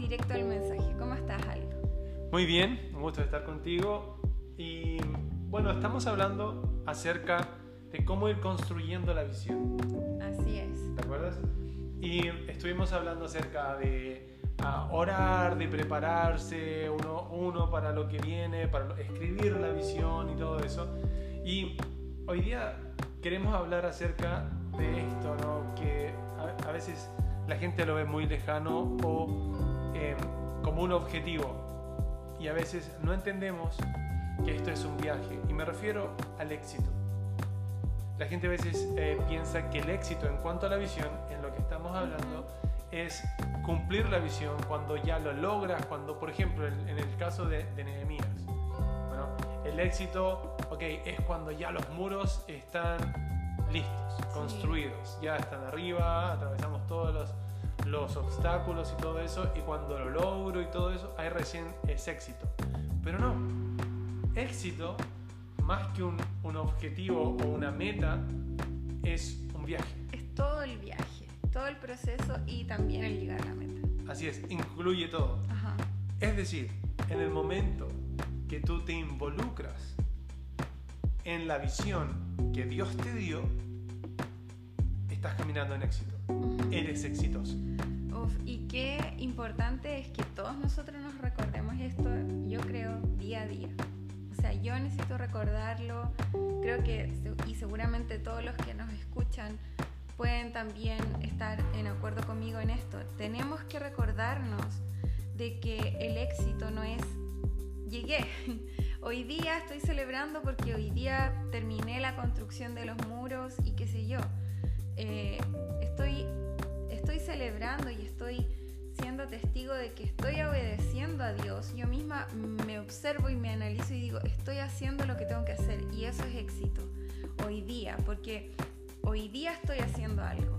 directo al mensaje. ¿Cómo estás, Aldo? Muy bien, un gusto estar contigo. Y bueno, estamos hablando acerca de cómo ir construyendo la visión. Así es. ¿Te acuerdas? Y estuvimos hablando acerca de ah, orar, de prepararse uno, uno para lo que viene, para escribir la visión y todo eso. Y hoy día queremos hablar acerca de esto, ¿no? que a, a veces la gente lo ve muy lejano o eh, como un objetivo. Y a veces no entendemos que esto es un viaje. Y me refiero al éxito. La gente a veces eh, piensa que el éxito en cuanto a la visión, en lo que estamos hablando, es cumplir la visión cuando ya lo logras, cuando por ejemplo en, el caso de, de Nehemías, bueno, el éxito, ok, es cuando ya los muros están listos, construidos, ya están arriba, atravesamos todos los, los obstáculos y todo eso, y cuando lo logro y todo eso, ahí recién es éxito. Pero no, éxito, más que un, un objetivo o una meta, es un viaje. Es todo el viaje, todo el proceso y también el llegar a la meta. Así es, incluye todo. Ajá. Es decir, en el momento que tú te involucras en la visión que Dios te dio, estás caminando en éxito. Eres exitoso. Uf, y qué importante es que todos nosotros nos recordemos esto, yo creo, día a día. O sea, yo necesito recordarlo, creo que, y seguramente todos los que nos escuchan pueden también estar en acuerdo conmigo en esto. Tenemos que recordarnos de que el éxito no es llegué. Hoy día estoy celebrando porque hoy día terminé la construcción de los muros y qué sé yo. Eh, estoy, estoy celebrando y estoy siendo testigo de que estoy obedeciendo a Dios. Yo misma me observo y me analizo y digo, estoy haciendo lo que tengo que hacer y eso es éxito hoy día, porque hoy día estoy haciendo algo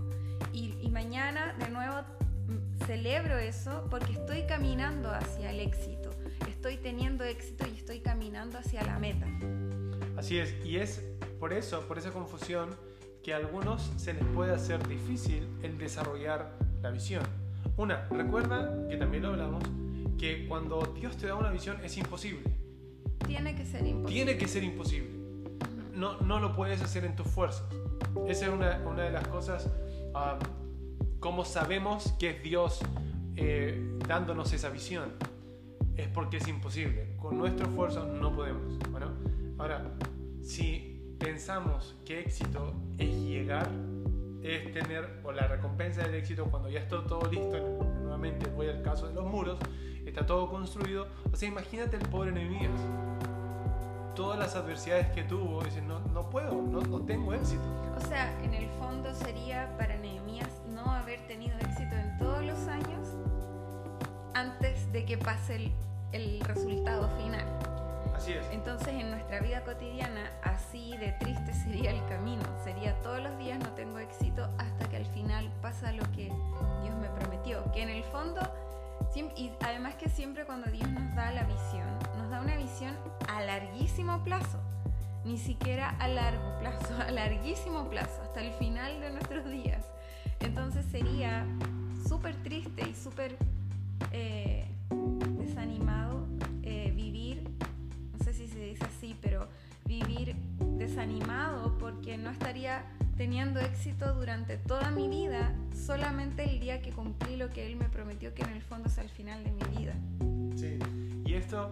y, y mañana de nuevo mm, celebro eso porque estoy caminando hacia el éxito, estoy teniendo éxito y estoy caminando hacia la meta. Así es, y es por eso, por esa confusión, que a algunos se les puede hacer difícil el desarrollar la visión. Una, recuerda que también lo hablamos, que cuando Dios te da una visión es imposible. Tiene que ser imposible. Tiene que ser imposible. No, no lo puedes hacer en tus fuerzas. Esa es una, una de las cosas, como sabemos que es Dios eh, dándonos esa visión. Es porque es imposible. Con nuestro esfuerzo no podemos. Bueno, ahora, si pensamos que éxito es llegar, es tener, o la recompensa del éxito cuando ya está todo listo, nuevamente voy al caso de los muros, está todo construido, o sea, imagínate el pobre Nehemías, todas las adversidades que tuvo, dice, no, no puedo, no, tengo éxito. O sea, en el fondo sería para Nehemías no haber tenido éxito en todos los años antes de que pase el resultado final. Entonces en nuestra vida cotidiana así de triste sería el camino, sería todos los días no tengo éxito hasta que al final pasa lo que Dios me prometió, que en el fondo, y además que siempre cuando Dios nos da la visión, nos da una visión a larguísimo plazo, ni siquiera a largo plazo, a larguísimo plazo, hasta el final de nuestros días. Entonces sería súper triste y súper eh, desanimado porque no estaría teniendo éxito durante toda mi vida, solamente el día que cumplí lo que Él me prometió, que en el fondo es al final de mi vida. Sí. Y esto,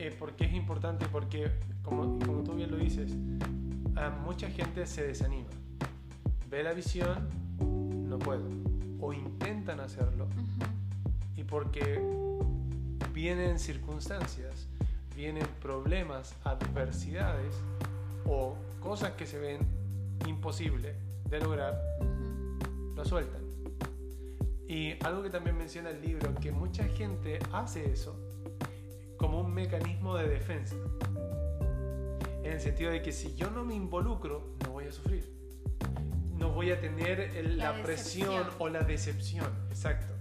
eh, ¿por qué es importante? Porque, como, como tú bien lo dices, a mucha gente se desanima. Ve la visión, no puedo. O intentan hacerlo. Y porque vienen circunstancias, vienen problemas, adversidades o cosas que se ven imposibles de lograr, lo sueltan. Y algo que también menciona el libro, que mucha gente hace eso como un mecanismo de defensa. En el sentido de que si yo no me involucro, no voy a sufrir. No voy a tener el- La la, presión o la decepción. Exacto.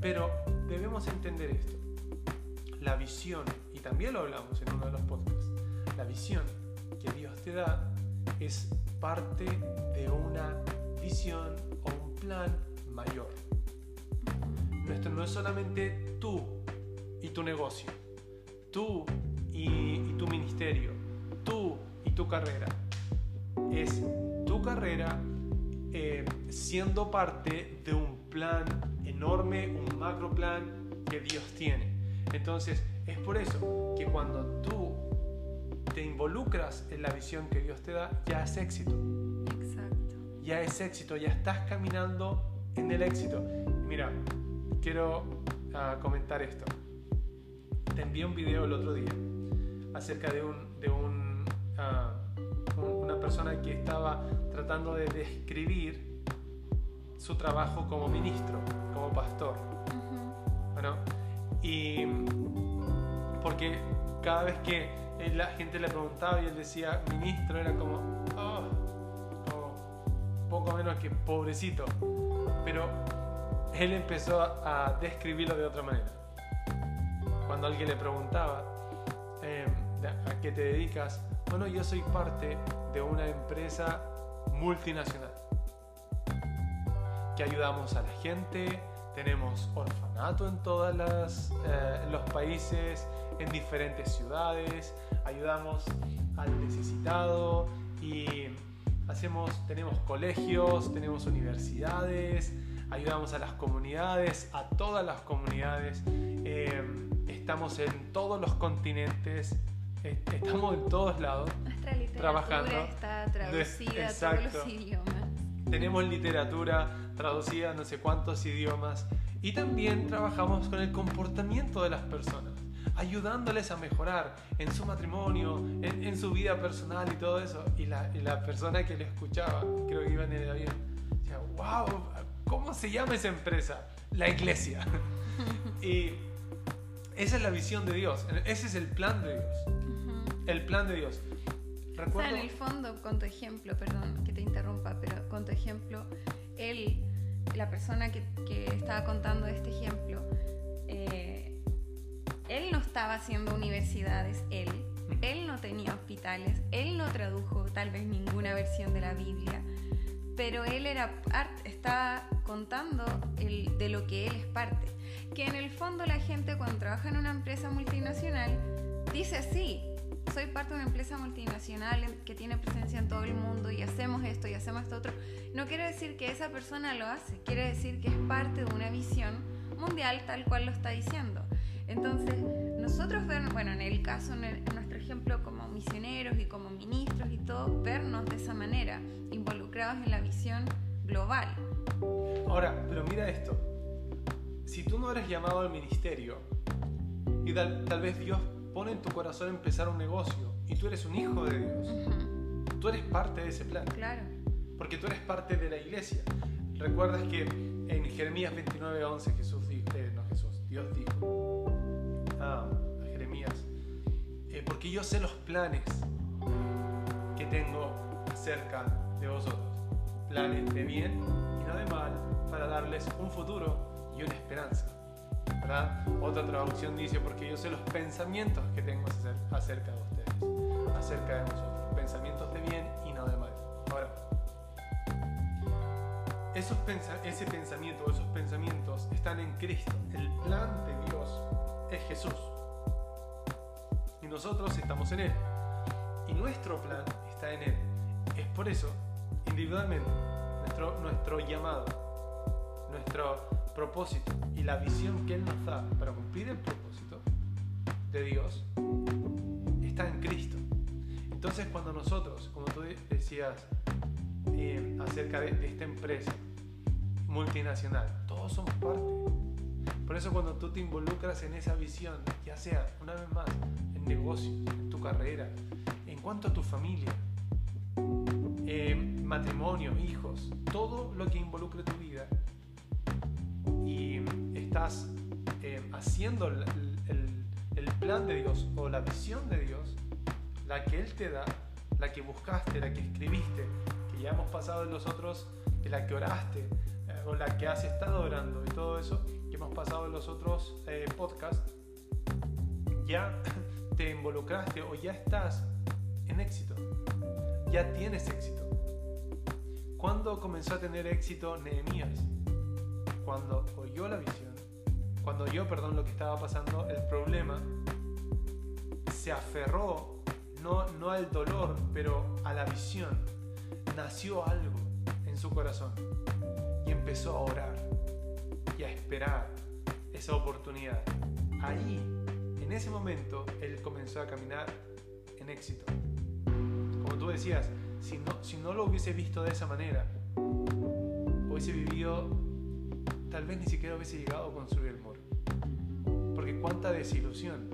Pero debemos entender esto. La visión, y también lo hablamos en uno de los podcasts, la visión que Dios te da es parte de una visión o un plan mayor. nuestro no es solamente tú y tu negocio, tú y, tu ministerio, tú y tu carrera. Es tu carrera eh, siendo parte de un plan enorme, un macro plan que Dios tiene. Entonces, es por eso que cuando tú te involucras en la visión que Dios te da, ya es éxito. Exacto. Ya es éxito, ya estás caminando en el éxito. Mira, quiero ah, comentar esto. Te envié un video el otro día acerca de, un, de un, ah, una persona que estaba tratando de describir su trabajo como ministro, como pastor. Bueno, y porque cada vez que la gente le preguntaba y él decía ministro, era como, oh, poco menos que pobrecito. Pero él empezó a describirlo de otra manera. Cuando alguien le preguntaba, em, ¿a qué te dedicas? Bueno, yo soy parte de una empresa multinacional que ayudamos a la gente, tenemos orfanato en todos eh, los países, en diferentes ciudades, ayudamos al necesitado y hacemos, tenemos colegios, tenemos universidades, ayudamos a las comunidades, a todas las comunidades, eh, estamos en todos los continentes, estamos en todos lados Nuestra literatura trabajando. Está traducida a todos los idiomas. Tenemos literatura traducida a no sé cuántos idiomas y también trabajamos con el comportamiento de las personas ayudándoles a mejorar en su matrimonio, en, su vida personal y todo eso. Y la, y la, persona que le escuchaba, creo que iba en el avión, decía, wow, ¿cómo se llama esa empresa? La iglesia. y esa es la visión de Dios, ese es el plan de Dios. El plan de Dios. Recuerdo... en el fondo, con tu ejemplo, perdón que te interrumpa, pero con tu ejemplo, él, la persona que, que estaba contando este ejemplo, eh, estaba haciendo universidades, él. Él no tenía hospitales, él no tradujo tal vez ninguna versión de la Biblia, pero él era estaba contando el, de lo que él es parte. Que en el fondo la gente cuando trabaja en una empresa multinacional dice sí, soy parte de una empresa multinacional que tiene presencia en todo el mundo y hacemos esto y hacemos esto otro. No quiere decir que esa persona lo hace, quiere decir que es parte de una visión mundial tal cual lo está diciendo. Entonces, nosotros ver, bueno, en el caso, en, nuestro ejemplo como misioneros y como ministros y todo, vernos de esa manera, involucrados en la visión global. Ahora, pero mira esto, si tú no eres llamado al ministerio y tal, vez Dios pone en tu corazón empezar un negocio y tú eres un hijo de Dios, tú eres parte de ese plan. Claro. Porque tú eres parte de la iglesia. Recuerdas que en Jeremías 29:11 Jesús dijo, eh, no Jesús, Dios dijo, a, Jeremías, eh, porque yo sé los planes que tengo acerca de vosotros, planes de bien y no de mal, para darles un futuro y una esperanza. ¿verdad? Otra traducción dice, porque yo sé los pensamientos que tengo acerca de ustedes, acerca de nosotros, pensamientos de bien y no de mal. Ahora, esos ese pensamiento esos pensamientos están en Cristo. El plan de Dios es Jesús. Y nosotros estamos en Él. Y nuestro plan está en Él. Es por eso, individualmente, nuestro, nuestro llamado, nuestro propósito y la visión que Él nos da para cumplir el propósito de Dios está en Cristo. Entonces cuando nosotros, como tú decías eh, acerca de esta empresa multinacional, todos somos parte por eso cuando tú te involucras en esa visión, ya sea una vez más en negocios, en tu carrera, en cuanto a tu familia, matrimonio, hijos, todo lo que involucre tu vida y estás eh, haciendo el, plan de Dios o la visión de Dios, la que Él te da, la que buscaste, la que escribiste, que ya hemos pasado en los otros, la que oraste, eh, o la que has estado orando y todo eso, pasado en los otros eh, podcasts, ya te involucraste o ya estás en éxito, ya tienes éxito. ¿Cuándo comenzó a tener éxito Nehemías? Cuando oyó la visión, cuando yo, perdón, lo que estaba pasando, el problema se aferró no, no al dolor, pero a la visión. Nació algo en su corazón y empezó a orar y a esperar esa oportunidad. Ahí, en ese momento, él comenzó a caminar en éxito. Como tú decías, si no, si no lo hubiese visto de esa manera, hubiese vivido, tal vez ni siquiera hubiese llegado a construir el muro. Porque cuánta desilusión.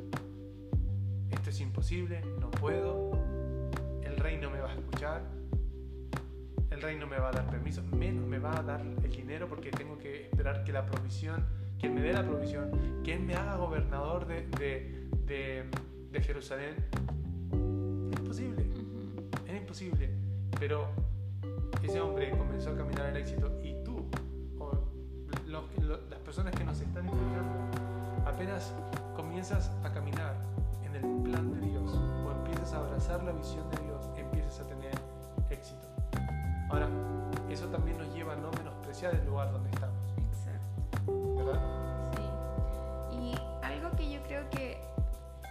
Esto es imposible, no puedo, el rey no me va a escuchar, el rey no me va a dar permiso, menos me va a dar el dinero porque tengo que esperar que la provisión, Él me dé la provisión, Él me haga gobernador de, de, de, Jerusalén. Es imposible, es imposible. Pero ese hombre comenzó a caminar el éxito y tú, o las personas que nos están escuchando, apenas comienzas a caminar en el plan de Dios o empiezas a abrazar la visión de Dios, empiezas a tener éxito. Ahora, eso también nos lleva a no menospreciar el lugar donde estamos. Sí. Y algo que yo creo que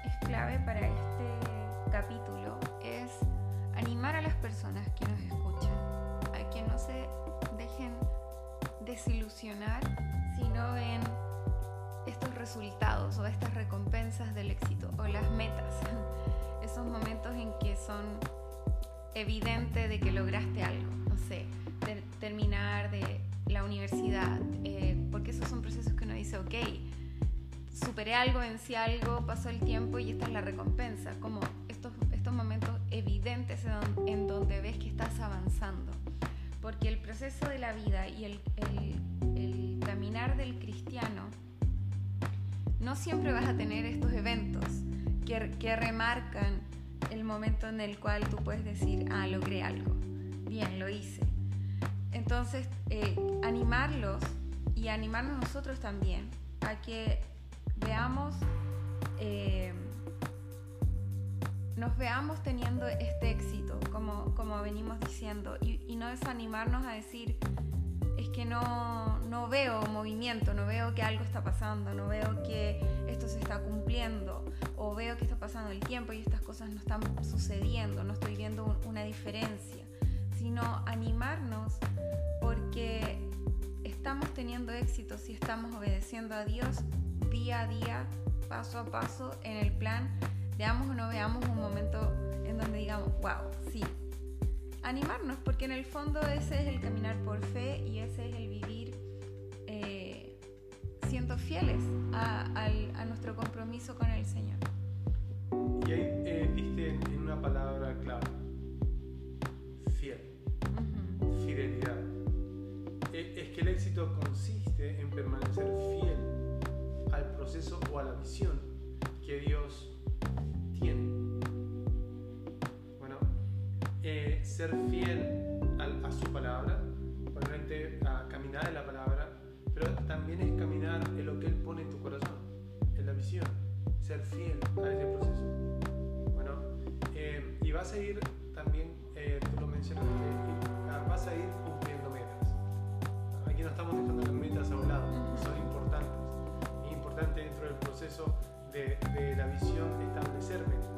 es clave para este capítulo es animar a las personas que nos escuchan a que no se dejen desilusionar si no ven estos resultados o estas recompensas del éxito o las metas, esos momentos en que son evidente de que lograste algo, no sé, terminar de la universidad, porque esos son procesos que uno dice, ok, superé algo, vencí algo, pasó el tiempo y esta es la recompensa, como estos, estos momentos evidentes en, donde ves que estás avanzando, porque el proceso de la vida y el, el caminar del cristiano, no siempre vas a tener estos eventos que, que remarcan el momento en el cual tú puedes decir, ah, logré algo, bien, lo hice. Entonces, eh, animarlos y animarnos nosotros también a que veamos, eh, nos veamos teniendo este éxito, como, como venimos diciendo, y, y no desanimarnos a decir, es que no, no, veo movimiento, no veo que algo está pasando, no veo que esto se está cumpliendo, o veo que está pasando el tiempo y estas cosas no están sucediendo, no estoy viendo una diferencia, sino animarnos porque estamos teniendo éxito si estamos obedeciendo a Dios día a día, paso a paso, en el plan, veamos o no veamos un momento en donde digamos, wow, sí, animarnos, porque en el fondo ese es el caminar por fe y ese es el vivir eh, siendo fieles a, nuestro compromiso con el Señor. Y ahí eh, diste en una palabra clave, fiel, fidelidad. Es que el éxito consiste en permanecer fiel al proceso o a la visión que Dios tiene. Eh, ser fiel a, su palabra, obviamente a caminar en la palabra, pero también es caminar en lo que Él pone en tu corazón, en la visión, ser fiel a ese proceso. Bueno, eh, y vas a ir también, eh, tú lo mencionaste, ah, vas a ir estamos dejando las metas a un lado, son importantes. Es importante dentro del proceso de, de la visión establecer metas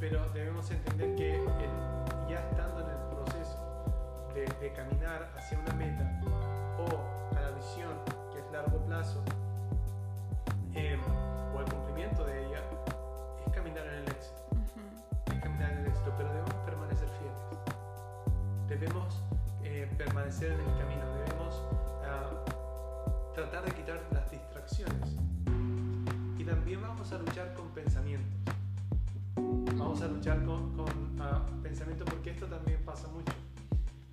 pero debemos entender que ya estando en el proceso de, caminar hacia una meta o a la visión que es largo plazo em, o el cumplimiento de ella, es caminar en el éxito. Es caminar en el éxito, pero debemos permanecer fieles. Debemos eh, permanecer en el camino, debemos ah, tratar de quitar las distracciones. Y también vamos a luchar con pensamientos vamos a luchar con, con ah, pensamientos porque esto también pasa mucho.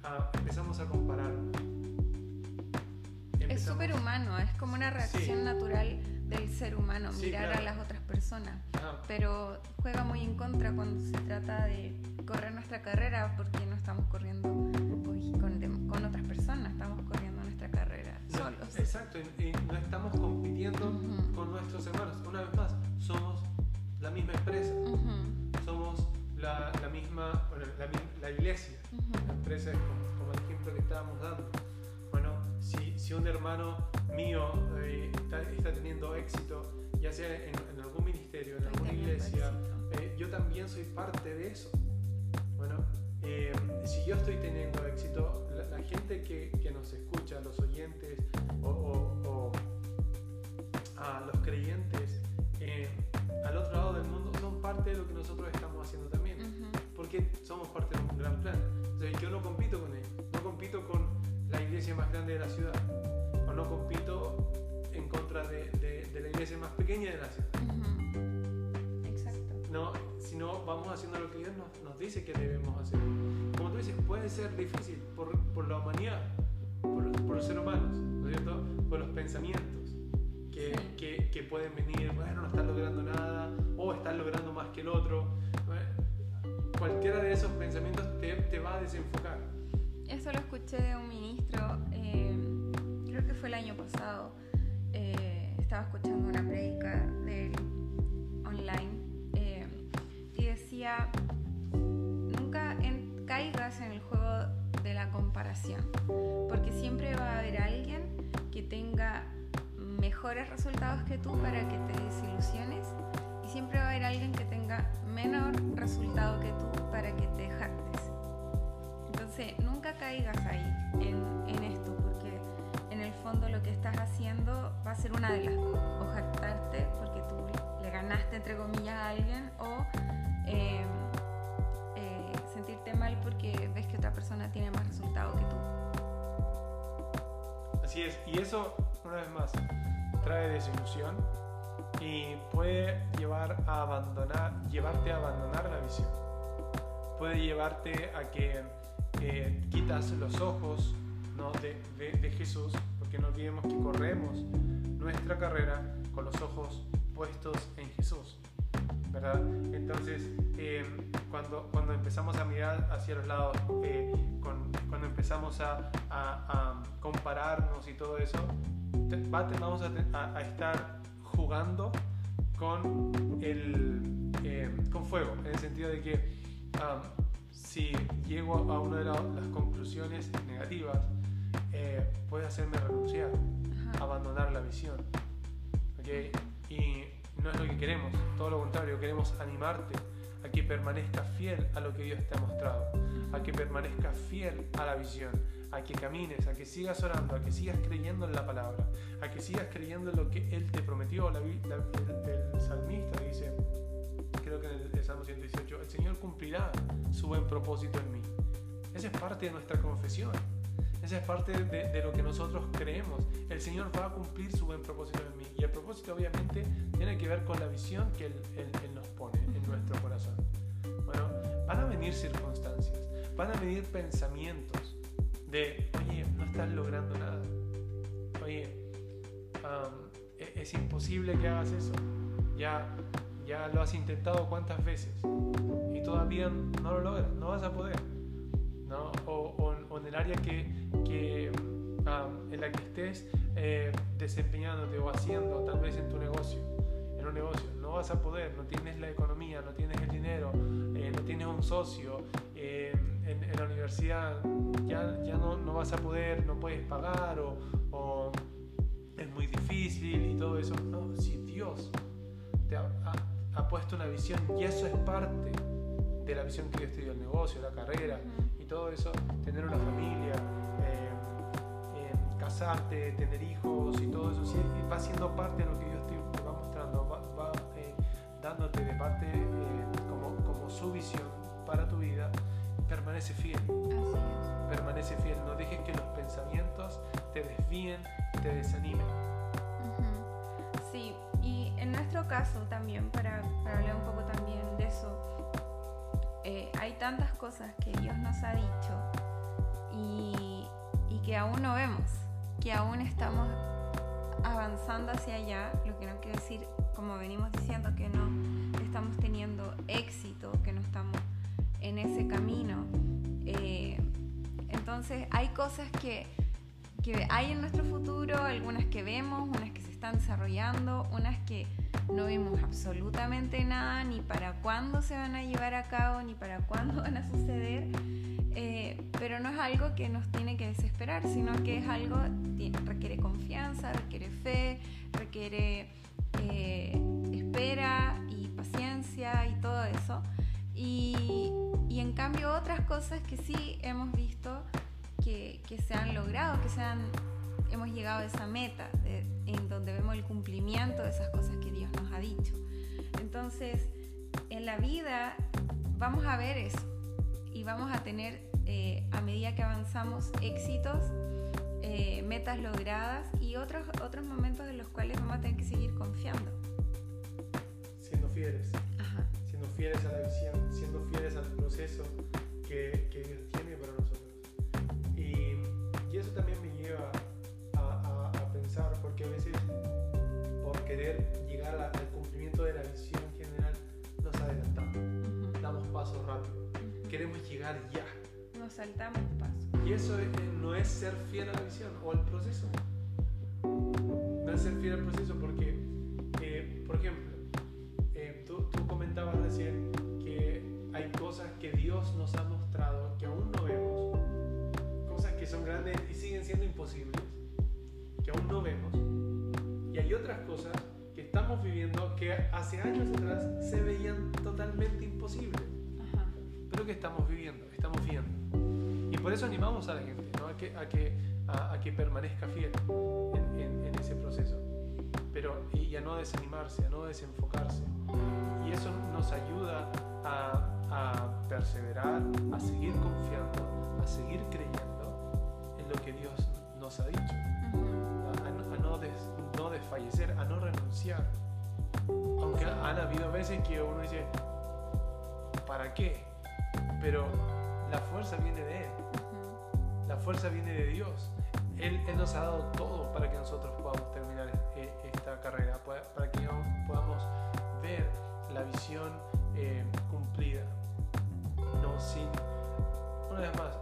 Ah, empezamos a comparar. Es súper humano, es como una reacción natural del ser humano, mirar a las otras personas. Ah. Pero juega muy en contra cuando se trata de correr nuestra carrera porque no estamos corriendo Exacto, y, no estamos compitiendo con nuestros hermanos. Una vez más, somos la misma empresa somos la, misma, bueno, la, iglesia. La empresa es como, el ejemplo que estábamos dando. Bueno, si, si un hermano mío eh, está, está, teniendo éxito, ya sea en, en algún ministerio, en alguna iglesia, eh, yo también soy parte de eso. Bueno, eh, si yo estoy teniendo éxito, la, gente que, que, nos escucha, los oyentes o, o, a los creyentes al otro lado del mundo son parte de lo que nosotros estamos haciendo también, porque somos parte de un gran plan. Entonces, yo no compito con ellos, no compito con la iglesia más grande de la ciudad, o no compito en contra de, de, la iglesia más pequeña de la ciudad. No, sino vamos haciendo lo que Dios nos, nos, dice que debemos hacer. Como tú dices, puede ser difícil por, por la humanidad, por, por, los seres humanos, ¿no es cierto? Por los pensamientos que, que, que, pueden venir, bueno, no están logrando nada, o están logrando más que el otro. Cualquiera de esos pensamientos te, te va a desenfocar. Eso lo escuché de un ministro, eh, creo que fue el año pasado. Eh, estaba escuchando una prédica de online Nunca caigas en el juego de la comparación, porque siempre va a haber alguien que tenga mejores resultados que tú para que te desilusiones y siempre va a haber alguien que tenga menor resultado que tú para que te jactes. Entonces, nunca caigas ahí en, en, esto, porque en el fondo lo que estás haciendo va a ser una de las dos. O jactarte porque tú le ganaste, entre comillas, a alguien, o eh, eh, sentirte mal porque ves que otra persona tiene más resultado que tú. Así es, y eso, una vez más, trae desilusión y puede llevar a abandonar, llevarte a abandonar la visión. Puede llevarte a que quitas los ojos de, de, Jesús, porque no olvidemos que corremos nuestra carrera con los ojos puestos en Jesús. ¿Verdad? Entonces, eh, cuando, cuando empezamos a mirar hacia los lados, eh, con, cuando empezamos a, a, compararnos y todo eso, vamos a, a, estar jugando con, el, eh, con fuego, en el sentido de que um, si llego a una de las conclusiones negativas, eh, puede hacerme renunciar, abandonar la visión. ¿okay? Y no es lo que queremos, todo lo contrario, queremos animarte a que permanezcas fiel a lo que Dios te ha mostrado, a que permanezcas fiel a la visión, a que camines, a que sigas orando, a que sigas creyendo en la palabra, a que sigas creyendo en lo que Él te prometió. La, el salmista dice, creo que en el, Salmo 118, el Señor cumplirá su buen propósito en mí. Esa es parte de nuestra confesión. Esa es parte de, lo que nosotros creemos. El Señor va a cumplir su buen propósito en mí. Y el propósito obviamente tiene que ver con la visión que Él, nos pone en nuestro corazón. Bueno, van a venir circunstancias, van a venir pensamientos de, oye, no estás logrando nada. Oye, e, es imposible que hagas eso. Ya ya lo has intentado cuántas veces y todavía no lo logras, no vas a poder. ¿no? O, en el área que, que en la que estés eh, desempeñándote o haciendo, tal vez en tu negocio, en un negocio, no vas a poder, no tienes la economía, no tienes el dinero, eh, no tienes un socio, eh, en, la universidad ya, ya no, no, vas a poder, no puedes pagar o, o es muy difícil y todo eso. No, si Dios te ha, ha puesto una visión y eso es parte de la visión que Dios te dio, el negocio, la carrera y todo eso, tener una familia, casarte, tener hijos y todo eso, sí, va siendo parte de lo que Dios te, va mostrando, va, eh, dándote de parte como, como su visión para tu vida, permanece fiel. Permanece fiel, no dejes que los pensamientos te desvíen, te desanimen. Sí, y en nuestro caso también, para, para hablar un poco también de eso, eh, hay tantas cosas que Dios nos ha dicho y, y que aún no vemos, que aún estamos avanzando hacia allá, lo que no quiere decir, como venimos diciendo, que no estamos teniendo éxito, que no estamos en ese camino. Eh, entonces hay cosas que, que hay en nuestro futuro, algunas que vemos, unas que se están desarrollando, unas que no vimos absolutamente nada, ni para cuándo se van a llevar a cabo, ni para cuándo van a suceder. Eh, pero no es algo que nos tiene que desesperar, sino que es algo que requiere confianza, requiere fe, requiere eh, espera y paciencia y todo eso. Y, y, en cambio otras cosas que sí hemos visto que, que se han logrado, que se han, hemos llegado a esa meta en donde vemos el cumplimiento de esas cosas que Dios nos ha dicho. Entonces, en la vida vamos a ver eso y vamos a tener eh, a medida que avanzamos éxitos, eh, metas logradas y otros, otros momentos en los cuales vamos a tener que seguir confiando. Siendo fieles. Siendo fieles a la visión, siendo fieles al proceso que, que Dios tiene para nosotros. Y, y eso también me lleva a, a, pensar, porque a veces por querer llegar al cumplimiento de la visión general nos adelantamos, damos pasos rápidos, queremos llegar ya nos saltamos paso. Y eso no es ser fiel a la visión o al proceso. No es ser fiel al proceso porque, eh, por ejemplo, eh, tú, tú comentabas recién que hay cosas que Dios nos ha mostrado que aún no vemos, cosas que son grandes y siguen siendo imposibles, que aún no vemos. Y hay otras cosas que estamos viviendo que hace años atrás se veían totalmente imposibles, pero que estamos viviendo, estamos viendo. Y por eso animamos a la gente a, que, a, que, a, que permanezca fiel en, ese proceso. Pero, y a no desanimarse, a no desenfocarse. Y eso nos ayuda a, perseverar, a seguir confiando, a seguir creyendo en lo que Dios nos ha dicho. A, no, no desfallecer, a no renunciar. Aunque han habido veces que uno dice, ¿para qué? Pero la fuerza viene de Él. La fuerza viene de Dios. Él, nos ha dado todo para que nosotros podamos terminar e, esta carrera, para que podamos ver la visión eh, cumplida. No sin, una vez más,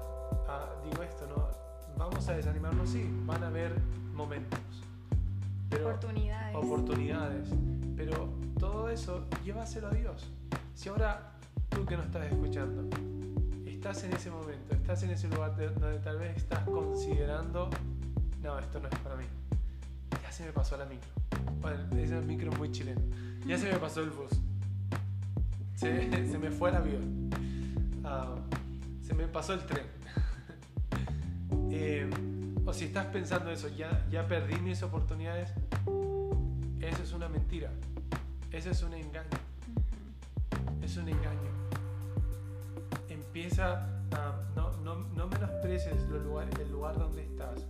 ah, digo esto, ¿no? Vamos a desanimarnos, sí, van a haber momentos. oportunidades. Oportunidades. Pero todo eso llévaselo a Dios. Si ahora tú que nos estás escuchando, estás en ese momento, estás en ese lugar donde tal vez estás considerando, no, esto no es para mí. Ya se me pasó la micro. Bueno, ese micro es muy chileno. Ya se me pasó el bus. Se, me fue el avión. Ah, se me pasó el tren. Eh, o si estás pensando eso, ya, ya perdí mis oportunidades, eso es una mentira. Eso es un engaño. Es un engaño empieza a, no, no, no menosprecies el lugar, el lugar donde estás.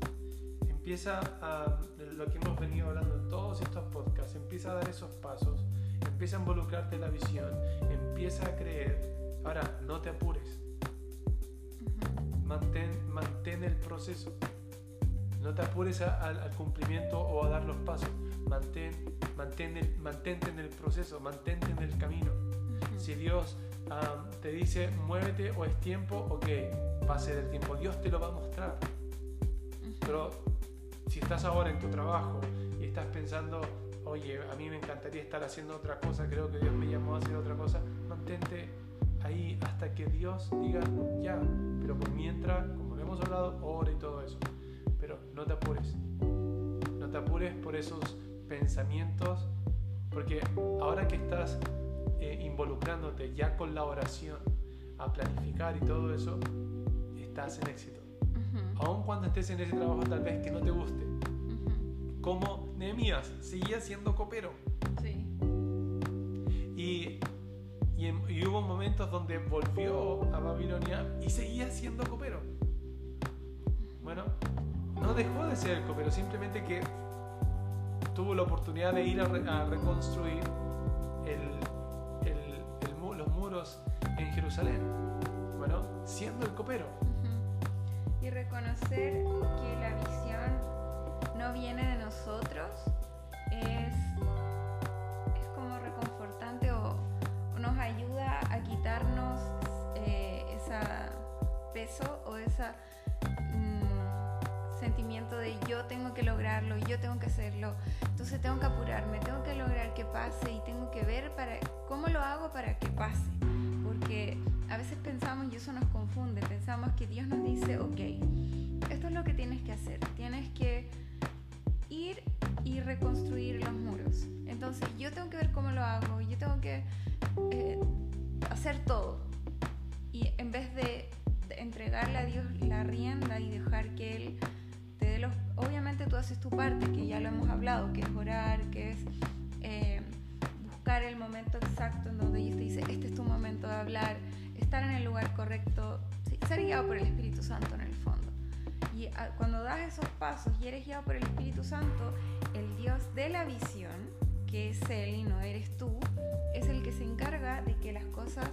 Empieza a, lo que hemos venido hablando en todos estos podcasts, empieza a dar esos pasos, empieza a involucrarte en la visión, empieza a creer. Ahora, no te apures. Mantén, mantén el proceso. No te apures al cumplimiento o a dar los pasos. Mantén, mantén mantente en el proceso, mantente en el camino. Si Dios te dice muévete o es tiempo, ok, va a ser el tiempo. Dios te lo va a mostrar. Pero si estás ahora en tu trabajo y estás pensando, oye, a mí me encantaría estar haciendo otra cosa, creo que Dios me llamó a hacer otra cosa, mantente ahí hasta que Dios diga ya. Pero por mientras, como hemos hablado, ora y todo eso. Pero no te apures. No te apures por esos pensamientos, porque ahora que estás eh, involucrándote ya con la oración a planificar y todo eso, estás en éxito. Aun cuando estés en ese trabajo tal vez que no te guste. Como Nehemías, seguía siendo copero. Sí. Y, y, hubo momentos donde volvió a Babilonia y seguía siendo copero. Bueno, no dejó de ser el copero, simplemente que tuvo la oportunidad de ir a reconstruir el, en Jerusalén. Bueno, siendo el copero. Y reconocer que la visión no viene de nosotros es, es como reconfortante o, nos ayuda a quitarnos eh, ese peso o esa mm, sentimiento de yo tengo que lograrlo, yo tengo que hacerlo, entonces tengo que apurarme, tengo que lograr que pase y tengo que ver para cómo lo hago para que pase. A veces pensamos, y eso nos confunde, pensamos que Dios nos dice, ok, esto es lo que tienes que hacer, tienes que ir y reconstruir los muros. Entonces yo tengo que ver cómo lo hago, yo tengo que eh, hacer todo. Y en vez de entregarle a Dios la rienda y dejar que Él te dé los... Obviamente tú haces tu parte, que ya lo hemos hablado, que es orar, que es eh, buscar el momento exacto en donde Dios te dice, este es tu momento de hablar, estar en el lugar correcto, ser guiado por el Espíritu Santo en el fondo. Y ah, cuando das esos pasos y eres guiado por el Espíritu Santo, el Dios de la visión, que es Él y no eres tú, es el que se encarga de que las cosas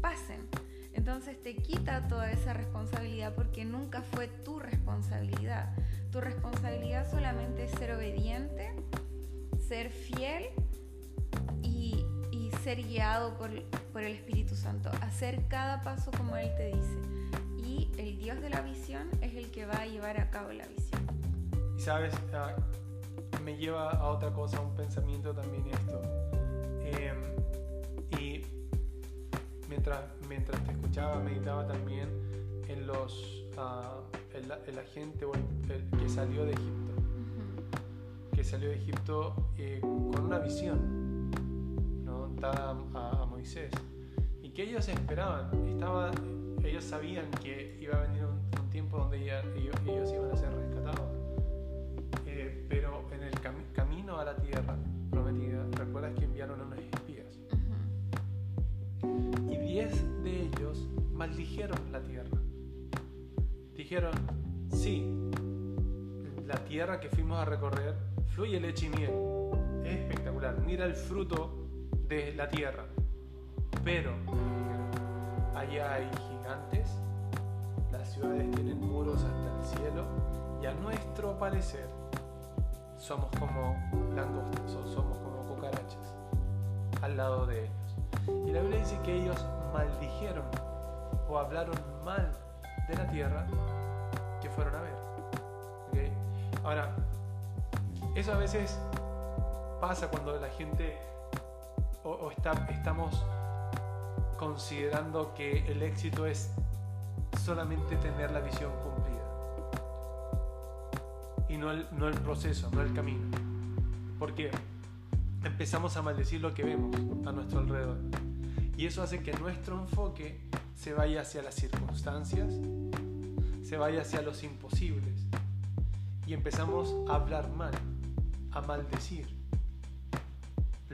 pasen. Entonces te quita toda esa responsabilidad porque nunca fue tu responsabilidad. Tu responsabilidad solamente es ser obediente, ser fiel ser guiado por, por el Espíritu Santo. Hacer cada paso como Él te dice. Y el Dios de la visión es el que va a llevar a cabo la visión. Y sabes, ah, me lleva a otra cosa, un pensamiento también esto. Em, y mientras, mientras te escuchaba, meditaba también en los uh, el, el, agente o el, que salió de Egipto. Que salió de Egipto eh, con una visión ¿no? dada a, Moisés. Y que ellos esperaban, estaba, ellos sabían que iba a venir un, tiempo donde ellos, ellos, iban a ser rescatados. Eh, pero en el camino a la tierra prometida, recuerdas que enviaron a unos espías. Y diez de ellos maldijeron la tierra. Dijeron, sí, la tierra que fuimos a recorrer fluye leche y miel. Es espectacular. Mira el fruto de la tierra. Pero allá hay gigantes, las ciudades tienen muros hasta el cielo y a nuestro parecer somos como langostas o somos como cucarachas al lado de ellos. Y la Biblia dice que ellos maldijeron o hablaron mal de la tierra que fueron a ver. Ahora, eso a veces pasa cuando la gente o, estamos considerando que el éxito es solamente tener la visión cumplida y no el, no el proceso, no el camino. Porque empezamos a maldecir lo que vemos a nuestro alrededor. Y eso hace que nuestro enfoque se vaya hacia las circunstancias, se vaya hacia los imposibles. Y empezamos a hablar mal, a maldecir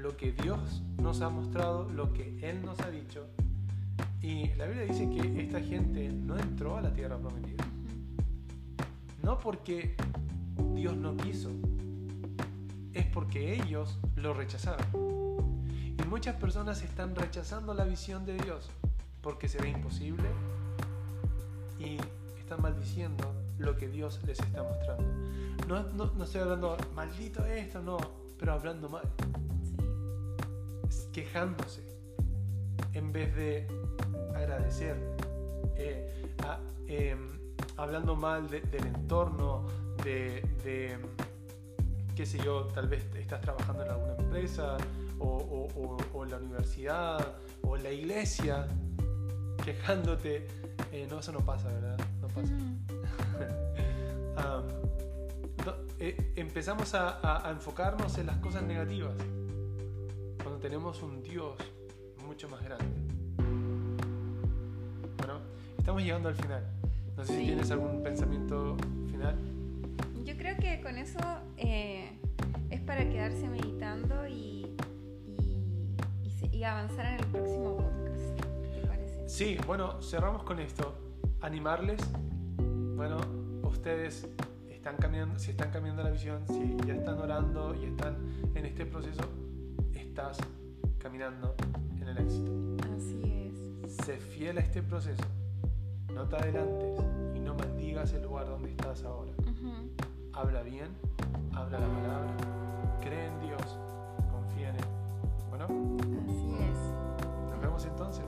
lo que Dios nos ha mostrado, lo que Él nos ha dicho. Y la Biblia dice que esta gente no entró a la tierra prometida. No porque Dios no quiso, es porque ellos lo rechazaron. Y muchas personas están rechazando la visión de Dios porque se ve imposible y están maldiciendo lo que Dios les está mostrando. No, no, estoy hablando, maldito esto, no, pero hablando mal. Quejándose en vez de agradecer. Eh, em, hablando mal del entorno, de, qué sé yo, tal vez estás trabajando en alguna empresa o, en la universidad o en la iglesia, quejándote. Eh, no, eso no pasa, ¿verdad? No pasa. Eh, empezamos a, a enfocarnos en las cosas negativas cuando tenemos un Dios mucho más grande. Bueno, estamos llegando al final. No sé si tienes algún pensamiento final. Yo creo que con eso eh, es para quedarse meditando y, y, avanzar en el próximo podcast. ¿Te parece? Sí, bueno, cerramos con esto. Animarles. Bueno, ustedes están cambiando, si están cambiando la visión, si ya están orando y están en este proceso, estás caminando en el éxito. Así es. Sé fiel a este proceso. No te adelantes y no maldigas el lugar donde estás ahora. Habla bien, habla la palabra, cree en Dios, confía en Él. Bueno, así es. Nos vemos entonces.